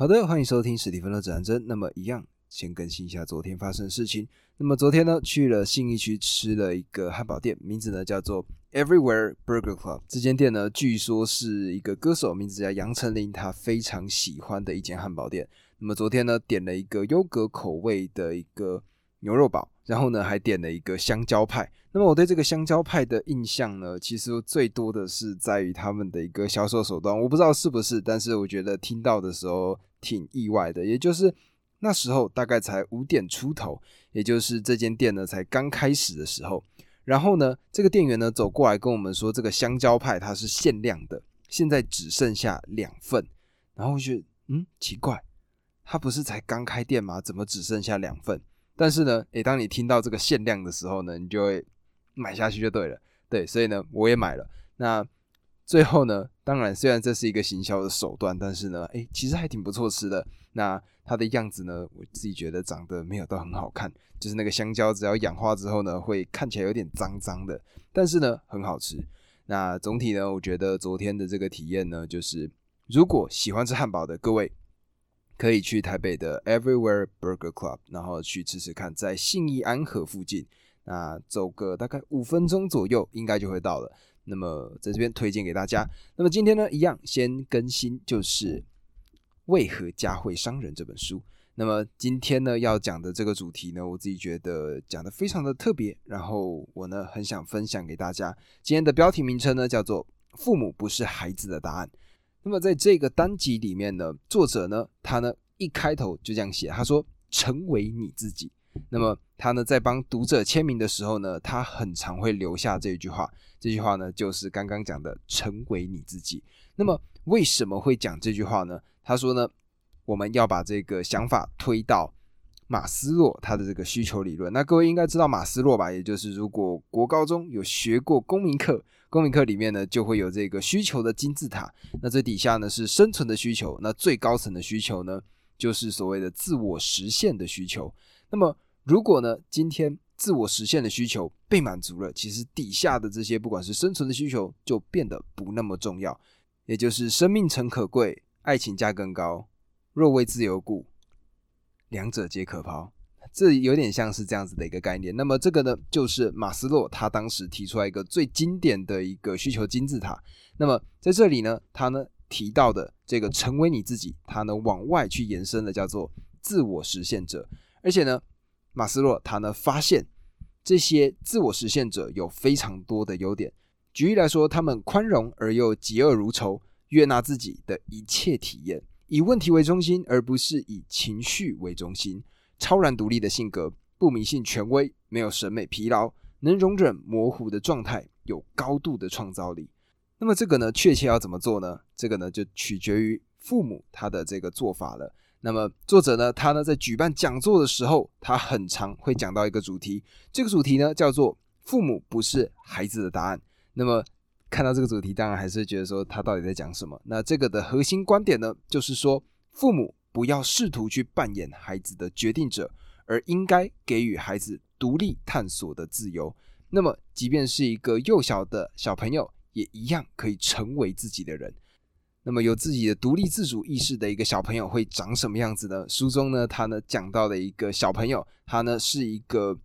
好的，欢迎收听史蒂芬的指南针。那么一样，先更新一下昨天发生的事情。那么昨天呢，去了信义区吃了一个汉堡店，名字呢叫做 Everywhere Burger Club。这间店呢，据说是一个歌手，名字叫杨丞琳，他非常喜欢的一间汉堡店。那么昨天呢，点了一个优格口味的一个牛肉堡，然后呢，还点了一个香蕉派。那么我对这个香蕉派的印象呢，其实最多的是在于他们的一个销售手段，我不知道是不是，但是我觉得听到的时候。挺意外的，也就是那时候大概才五点出头，也就是这间店呢才刚开始的时候。然后呢，这个店员呢走过来跟我们说，这个香蕉派它是限量的，现在只剩下两份。然后我觉得，嗯，奇怪，他不是才刚开店吗？怎么只剩下两份？但是呢，诶，当你听到这个限量的时候呢，你就会买下去就对了。对，所以呢，我也买了。那。最后呢，当然虽然这是一个行销的手段，但是呢，哎，其实还挺不错吃的。那它的样子呢，我自己觉得长得没有都很好看，就是那个香蕉只要氧化之后呢，会看起来有点脏脏的，但是呢，很好吃。那总体呢，我觉得昨天的这个体验呢，就是如果喜欢吃汉堡的各位，可以去台北的 Everywhere Burger Club，然后去吃吃看，在信义安和附近，那走个大概五分钟左右，应该就会到了。那么在这边推荐给大家。那么今天呢，一样先更新，就是《为何家会伤人》这本书。那么今天呢要讲的这个主题呢，我自己觉得讲的非常的特别，然后我呢很想分享给大家。今天的标题名称呢叫做《父母不是孩子的答案》。那么在这个单集里面呢，作者呢他呢一开头就这样写，他说：“成为你自己。”那么他呢，在帮读者签名的时候呢，他很常会留下这句话。这句话呢，就是刚刚讲的“成为你自己”。那么为什么会讲这句话呢？他说呢，我们要把这个想法推到马斯洛他的这个需求理论。那各位应该知道马斯洛吧？也就是如果国高中有学过公民课，公民课里面呢就会有这个需求的金字塔。那这底下呢是生存的需求，那最高层的需求呢，就是所谓的自我实现的需求。那么，如果呢，今天自我实现的需求被满足了，其实底下的这些不管是生存的需求就变得不那么重要，也就是生命诚可贵，爱情价更高，若为自由故，两者皆可抛。这有点像是这样子的一个概念。那么这个呢，就是马斯洛他当时提出来一个最经典的一个需求金字塔。那么在这里呢，他呢提到的这个成为你自己，他呢往外去延伸的叫做自我实现者。而且呢，马斯洛他呢发现这些自我实现者有非常多的优点。举例来说，他们宽容而又嫉恶如仇，悦纳自己的一切体验，以问题为中心，而不是以情绪为中心。超然独立的性格，不迷信权威，没有审美疲劳，能容忍模糊的状态，有高度的创造力。那么这个呢，确切要怎么做呢？这个呢，就取决于父母他的这个做法了。那么作者呢，他呢在举办讲座的时候，他很常会讲到一个主题，这个主题呢叫做“父母不是孩子的答案”。那么看到这个主题，当然还是觉得说他到底在讲什么？那这个的核心观点呢，就是说父母不要试图去扮演孩子的决定者，而应该给予孩子独立探索的自由。那么即便是一个幼小的小朋友，也一样可以成为自己的人。那么有自己的独立自主意识的一个小朋友会长什么样子呢？书中呢，他呢讲到的一个小朋友，他呢是一个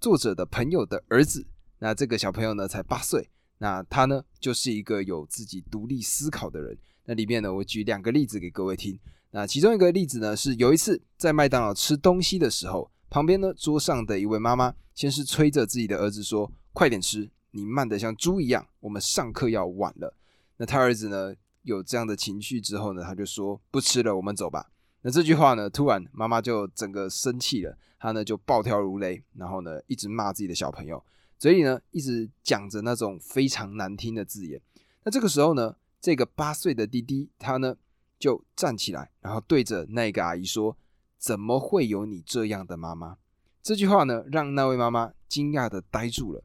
作者的朋友的儿子。那这个小朋友呢才八岁，那他呢就是一个有自己独立思考的人。那里面呢，我举两个例子给各位听。那其中一个例子呢，是有一次在麦当劳吃东西的时候，旁边呢桌上的一位妈妈先是催着自己的儿子说：“快点吃，你慢得像猪一样，我们上课要晚了。”那他儿子呢？有这样的情绪之后呢，他就说不吃了，我们走吧。那这句话呢，突然妈妈就整个生气了，她呢就暴跳如雷，然后呢一直骂自己的小朋友，嘴里呢一直讲着那种非常难听的字眼。那这个时候呢，这个八岁的弟弟他呢就站起来，然后对着那个阿姨说：“怎么会有你这样的妈妈？”这句话呢让那位妈妈惊讶的呆住了。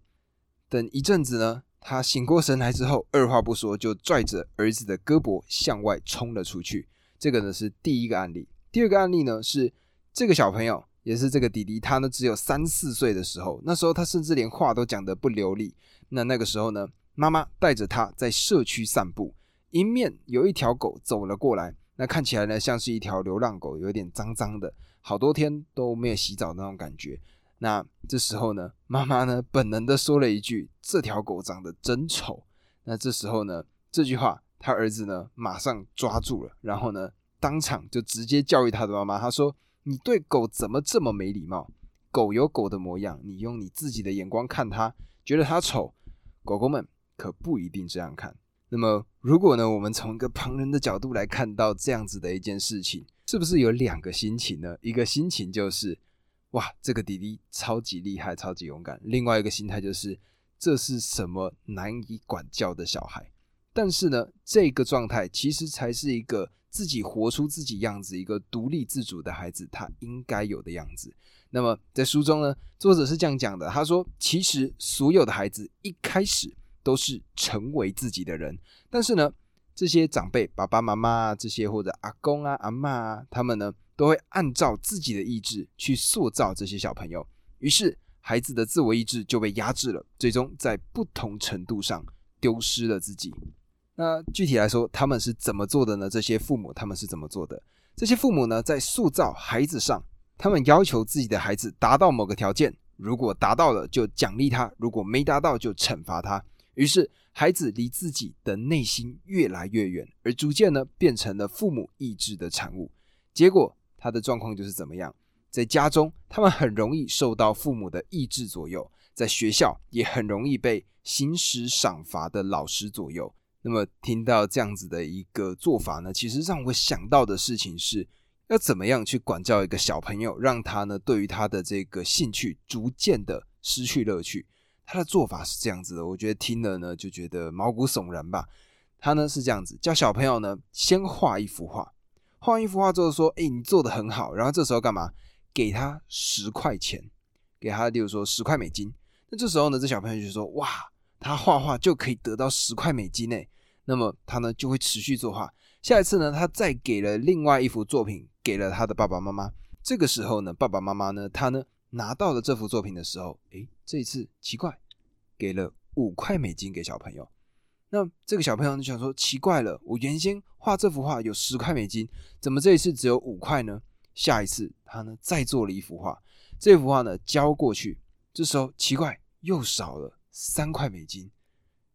等一阵子呢。他醒过神来之后，二话不说就拽着儿子的胳膊向外冲了出去。这个呢是第一个案例。第二个案例呢是这个小朋友，也是这个弟弟，他呢只有三四岁的时候，那时候他甚至连话都讲得不流利。那那个时候呢，妈妈带着他在社区散步，迎面有一条狗走了过来。那看起来呢像是一条流浪狗，有点脏脏的，好多天都没有洗澡那种感觉。那这时候呢，妈妈呢本能的说了一句：“这条狗长得真丑。”那这时候呢，这句话他儿子呢马上抓住了，然后呢当场就直接教育他的妈妈，他说：“你对狗怎么这么没礼貌？狗有狗的模样，你用你自己的眼光看它，觉得它丑。狗狗们可不一定这样看。那么，如果呢，我们从一个旁人的角度来看到这样子的一件事情，是不是有两个心情呢？一个心情就是。哇，这个弟弟超级厉害，超级勇敢。另外一个心态就是，这是什么难以管教的小孩？但是呢，这个状态其实才是一个自己活出自己样子、一个独立自主的孩子他应该有的样子。那么在书中呢，作者是这样讲的：他说，其实所有的孩子一开始都是成为自己的人，但是呢，这些长辈、爸爸妈妈啊，这些或者阿公啊、阿妈啊，他们呢。都会按照自己的意志去塑造这些小朋友，于是孩子的自我意志就被压制了，最终在不同程度上丢失了自己。那具体来说，他们是怎么做的呢？这些父母他们是怎么做的？这些父母呢，在塑造孩子上，他们要求自己的孩子达到某个条件，如果达到了就奖励他，如果没达到就惩罚他。于是孩子离自己的内心越来越远，而逐渐呢，变成了父母意志的产物。结果。他的状况就是怎么样？在家中，他们很容易受到父母的意志左右；在学校，也很容易被行使赏罚的老师左右。那么，听到这样子的一个做法呢，其实让我想到的事情是，要怎么样去管教一个小朋友，让他呢对于他的这个兴趣逐渐的失去乐趣。他的做法是这样子的，我觉得听了呢就觉得毛骨悚然吧。他呢是这样子，教小朋友呢先画一幅画。画一幅画之后说：“哎，你做的很好。”然后这时候干嘛？给他十块钱，给他，例如说十块美金。那这时候呢，这小朋友就说：“哇，他画画就可以得到十块美金呢。”那么他呢就会持续作画。下一次呢，他再给了另外一幅作品给了他的爸爸妈妈。这个时候呢，爸爸妈妈呢，他呢拿到了这幅作品的时候，哎，这一次奇怪，给了五块美金给小朋友。那这个小朋友就想说：奇怪了，我原先画这幅画有十块美金，怎么这一次只有五块呢？下一次他呢再做了一幅画，这幅画呢交过去，这时候奇怪又少了三块美金。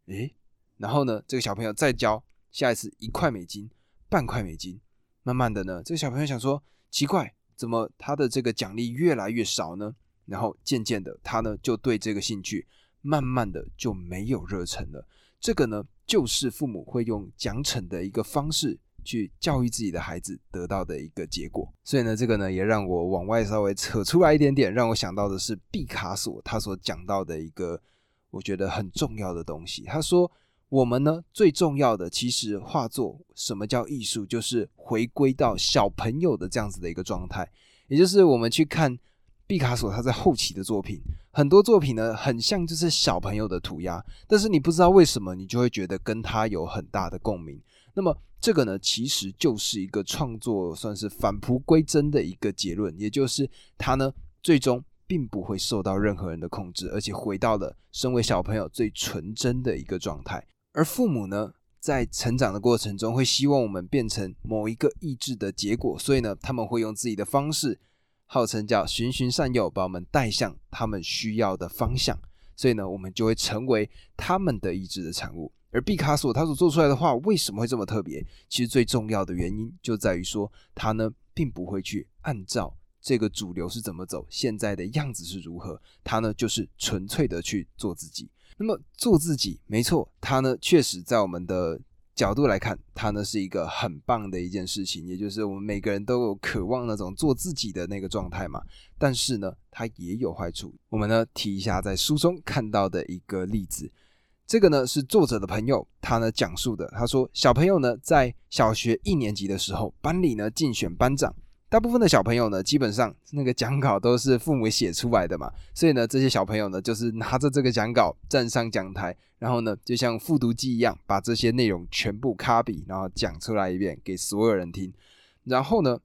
诶，然后呢这个小朋友再交，下一次一块美金、半块美金，慢慢的呢这个小朋友想说：奇怪，怎么他的这个奖励越来越少呢？然后渐渐的他呢就对这个兴趣慢慢的就没有热忱了。这个呢，就是父母会用奖惩的一个方式去教育自己的孩子得到的一个结果。所以呢，这个呢也让我往外稍微扯出来一点点，让我想到的是毕卡索他所讲到的一个我觉得很重要的东西。他说，我们呢最重要的其实画作，什么叫艺术？就是回归到小朋友的这样子的一个状态，也就是我们去看。毕卡索他在后期的作品，很多作品呢很像就是小朋友的涂鸦，但是你不知道为什么，你就会觉得跟他有很大的共鸣。那么这个呢，其实就是一个创作算是返璞归真的一个结论，也就是他呢最终并不会受到任何人的控制，而且回到了身为小朋友最纯真的一个状态。而父母呢，在成长的过程中会希望我们变成某一个意志的结果，所以呢，他们会用自己的方式。号称叫循循善诱，把我们带向他们需要的方向，所以呢，我们就会成为他们的意志的产物。而毕卡索他所做出来的画为什么会这么特别？其实最重要的原因就在于说，他呢并不会去按照这个主流是怎么走，现在的样子是如何，他呢就是纯粹的去做自己。那么做自己，没错，他呢确实在我们的。角度来看，它呢是一个很棒的一件事情，也就是我们每个人都有渴望那种做自己的那个状态嘛。但是呢，它也有坏处。我们呢提一下在书中看到的一个例子，这个呢是作者的朋友他呢讲述的。他说，小朋友呢在小学一年级的时候，班里呢竞选班长。大部分的小朋友呢，基本上那个讲稿都是父母写出来的嘛，所以呢，这些小朋友呢，就是拿着这个讲稿站上讲台，然后呢，就像复读机一样，把这些内容全部卡笔，然后讲出来一遍给所有人听。然后呢，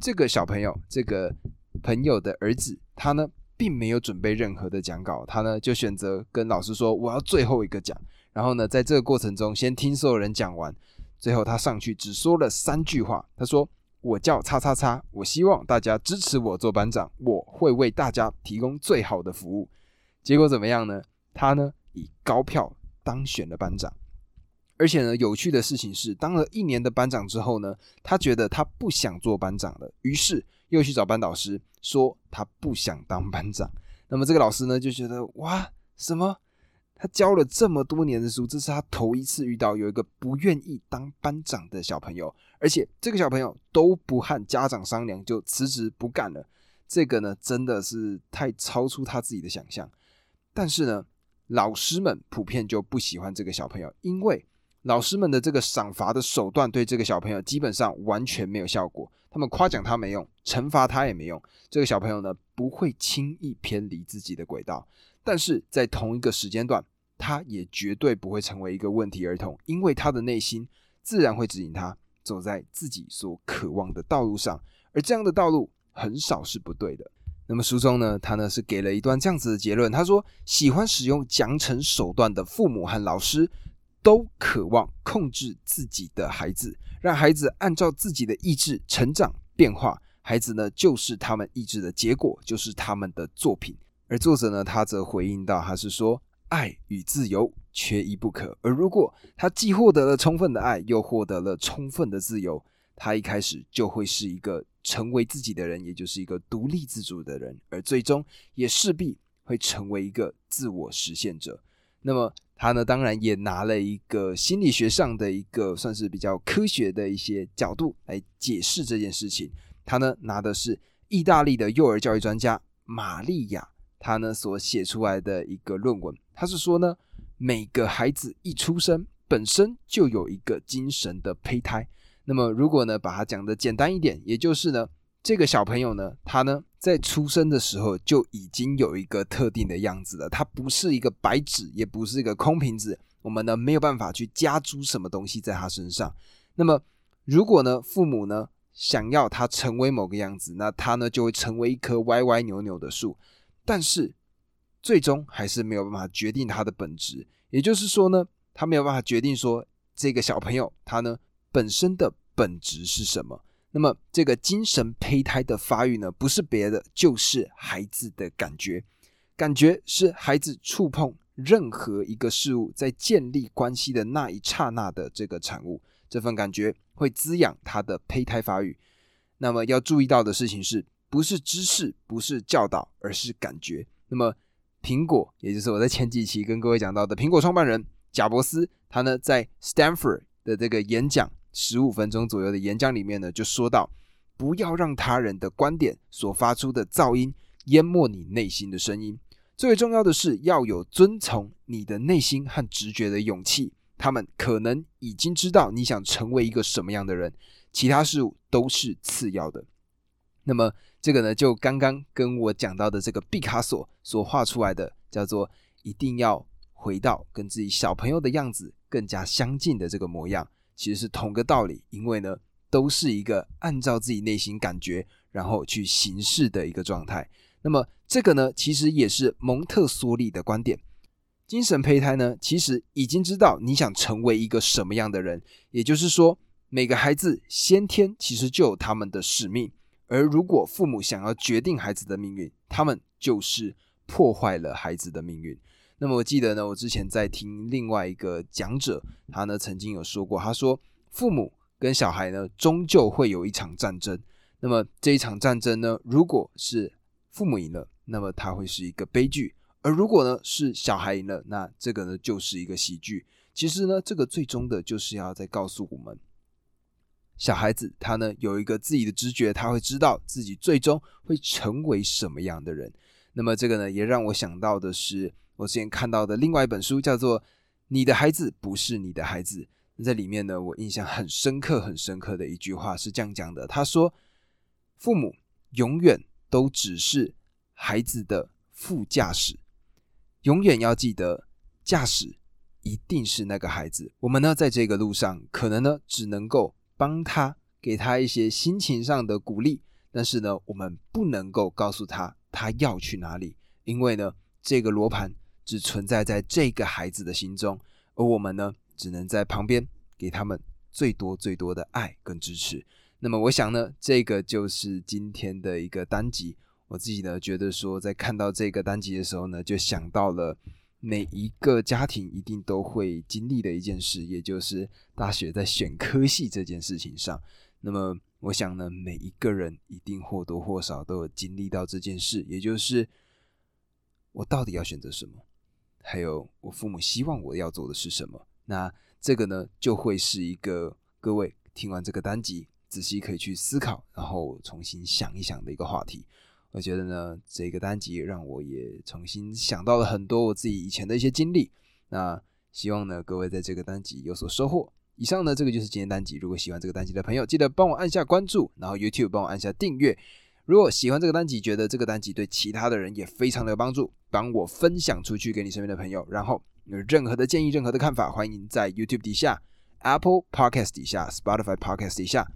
这个小朋友，这个朋友的儿子，他呢，并没有准备任何的讲稿，他呢，就选择跟老师说：“我要最后一个讲。”然后呢，在这个过程中，先听所有人讲完。最后他上去只说了三句话，他说：“我叫叉叉叉，我希望大家支持我做班长，我会为大家提供最好的服务。”结果怎么样呢？他呢以高票当选了班长。而且呢，有趣的事情是，当了一年的班长之后呢，他觉得他不想做班长了，于是又去找班导师说他不想当班长。那么这个老师呢就觉得哇，什么？他教了这么多年的书，这是他头一次遇到有一个不愿意当班长的小朋友，而且这个小朋友都不和家长商量就辞职不干了。这个呢真的是太超出他自己的想象。但是呢，老师们普遍就不喜欢这个小朋友，因为。老师们的这个赏罚的手段对这个小朋友基本上完全没有效果，他们夸奖他没用，惩罚他也没用。这个小朋友呢不会轻易偏离自己的轨道，但是在同一个时间段，他也绝对不会成为一个问题儿童，因为他的内心自然会指引他走在自己所渴望的道路上，而这样的道路很少是不对的。那么书中呢，他呢是给了一段这样子的结论，他说：喜欢使用奖惩手段的父母和老师。都渴望控制自己的孩子，让孩子按照自己的意志成长变化。孩子呢，就是他们意志的结果，就是他们的作品。而作者呢，他则回应到，他是说，爱与自由缺一不可。而如果他既获得了充分的爱，又获得了充分的自由，他一开始就会是一个成为自己的人，也就是一个独立自主的人，而最终也势必会成为一个自我实现者。那么。他呢，当然也拿了一个心理学上的一个算是比较科学的一些角度来解释这件事情。他呢拿的是意大利的幼儿教育专家玛利亚，他呢所写出来的一个论文。他是说呢，每个孩子一出生本身就有一个精神的胚胎。那么如果呢把它讲的简单一点，也就是呢。这个小朋友呢，他呢在出生的时候就已经有一个特定的样子了，他不是一个白纸，也不是一个空瓶子，我们呢没有办法去加诸什么东西在他身上。那么，如果呢父母呢想要他成为某个样子，那他呢就会成为一棵歪歪扭扭的树，但是最终还是没有办法决定他的本质。也就是说呢，他没有办法决定说这个小朋友他呢本身的本质是什么。那么，这个精神胚胎的发育呢，不是别的，就是孩子的感觉。感觉是孩子触碰任何一个事物，在建立关系的那一刹那的这个产物。这份感觉会滋养他的胚胎发育。那么要注意到的事情是，不是知识，不是教导，而是感觉。那么，苹果，也就是我在前几期跟各位讲到的苹果创办人贾伯斯，他呢在 Stanford 的这个演讲。十五分钟左右的演讲里面呢，就说到，不要让他人的观点所发出的噪音淹没你内心的声音。最重要的是，要有遵从你的内心和直觉的勇气。他们可能已经知道你想成为一个什么样的人，其他事物都是次要的。那么，这个呢，就刚刚跟我讲到的这个毕卡索所画出来的，叫做一定要回到跟自己小朋友的样子更加相近的这个模样。其实是同个道理，因为呢，都是一个按照自己内心感觉，然后去行事的一个状态。那么这个呢，其实也是蒙特梭利的观点。精神胚胎呢，其实已经知道你想成为一个什么样的人，也就是说，每个孩子先天其实就有他们的使命，而如果父母想要决定孩子的命运，他们就是破坏了孩子的命运。那么我记得呢，我之前在听另外一个讲者，他呢曾经有说过，他说父母跟小孩呢终究会有一场战争。那么这一场战争呢，如果是父母赢了，那么他会是一个悲剧；而如果呢是小孩赢了，那这个呢就是一个喜剧。其实呢，这个最终的就是要再告诉我们，小孩子他呢有一个自己的直觉，他会知道自己最终会成为什么样的人。那么这个呢也让我想到的是。我之前看到的另外一本书叫做《你的孩子不是你的孩子》。那在里面呢，我印象很深刻、很深刻的一句话是这样讲的：他说，父母永远都只是孩子的副驾驶，永远要记得驾驶一定是那个孩子。我们呢，在这个路上，可能呢，只能够帮他，给他一些心情上的鼓励，但是呢，我们不能够告诉他他要去哪里，因为呢，这个罗盘。只存在在这个孩子的心中，而我们呢，只能在旁边给他们最多最多的爱跟支持。那么我想呢，这个就是今天的一个单集。我自己呢觉得说，在看到这个单集的时候呢，就想到了每一个家庭一定都会经历的一件事，也就是大学在选科系这件事情上。那么我想呢，每一个人一定或多或少都有经历到这件事，也就是我到底要选择什么，还有我父母希望我要做的是什么。那这个呢，就会是一个各位听完这个单集，仔细可以去思考，然后重新想一想的一个话题。我觉得呢，这个单集让我也重新想到了很多我自己以前的一些经历。那希望呢，各位在这个单集有所收获。以上呢，这个就是今天单集。如果喜欢这个单集的朋友，记得帮我按下关注，然后 YouTube 帮我按下订阅。如果喜欢这个单集，觉得这个单集对其他的人也非常的有帮助，帮我分享出去给你身边的朋友。然后有任何的建议、任何的看法，欢迎在 YouTube 底下、Apple Podcast 底下、Spotify Podcast 底下。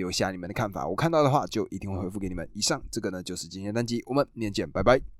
留下你们的看法，我看到的话就一定会回复给你们。以上这个呢就是今天单集，我们明天见，拜拜。